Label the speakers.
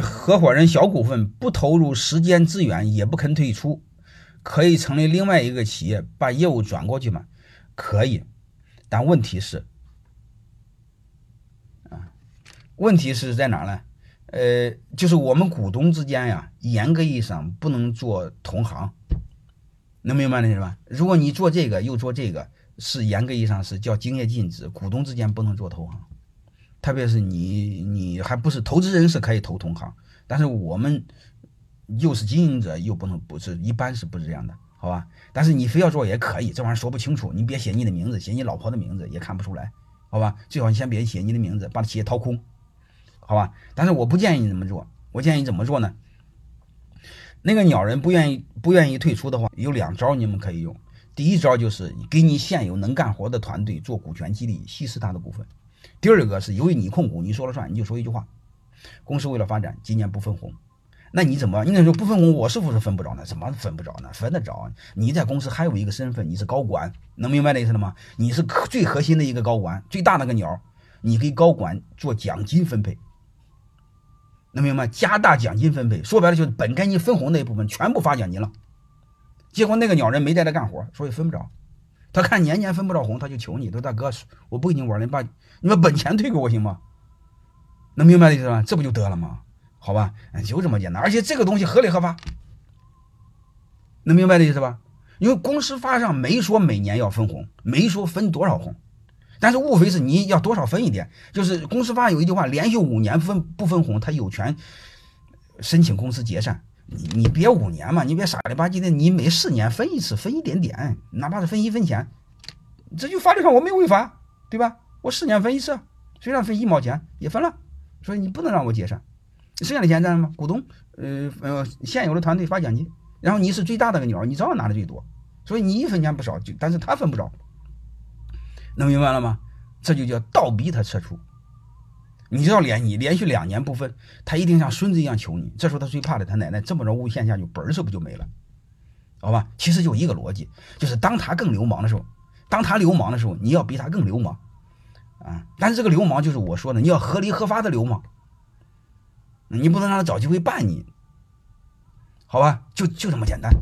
Speaker 1: 合伙人小股份不投入时间资源，也不肯退出，可以成立另外一个企业，把业务转过去吗？可以，但问题是，啊，问题是在哪呢？呃，就是我们股东之间呀，严格意义上不能做同行，能明白那是吧？如果你做这个又做这个，是严格意义上是叫竞业禁止，股东之间不能做同行。特别是你，你还不是投资人是可以投同行，但是我们又是经营者，又不能不是，一般是不是这样的？好吧？但是你非要做也可以，这玩意儿说不清楚，你别写你的名字，写你老婆的名字也看不出来，好吧？最好你先别写你的名字，把企业掏空。好吧，但是我不建议你这么做。我建议你怎么做呢？那个鸟人不愿意不愿意退出的话，有两招你们可以用。第一招就是给你现有能干活的团队做股权激励，稀释他的股份。第二个是由于你控股，你说了算，你就说一句话：公司为了发展，今年不分红。那你怎么？你说不分红，我是不是分不着呢？怎么分不着呢？分得着。你在公司还有一个身份，你是高管，能明白那意思了吗？你是最核心的一个高管，最大那个鸟，你给高管做奖金分配。能明白？加大奖金分配，说白了就是本该你分红那一部分全部发奖金了。结果那个鸟人没在这干活，所以分不着。他看年年分不着红，他就求你，说大哥，我不跟你玩了，你把你把本钱退给我行吗？能明白的意思吧？这不就得了吗？好吧，就这么简单。而且这个东西合理合法，能明白的意思吧？因为公司法上没说每年要分红，没说分多少红。但是无非是你要多少分一点，就是公司法有一句话，连续五年分不分红，他有权申请公司解散。你你别五年嘛，你别傻里吧唧的，你每四年分一次，分一点点，哪怕是分一分钱，这就法律上我没违法，对吧？我四年分一次，虽然分一毛钱也分了，所以你不能让我解散。剩下的钱干什么？股东，呃呃，现有的团队发奖金，然后你是最大的个鸟，你照样拿的最多，所以你一分钱不少，就但是他分不着。能明白了吗？这就叫倒逼他撤出。你知道连你连续两年不分，他一定像孙子一样求你。这时候他最怕的他奶奶这么着诬陷下去，本事不就没了？好吧，其实就一个逻辑，就是当他更流氓的时候，当他流氓的时候，你要比他更流氓啊！但是这个流氓就是我说的，你要合理合法的流氓，你不能让他找机会办你，好吧？就就这么简单。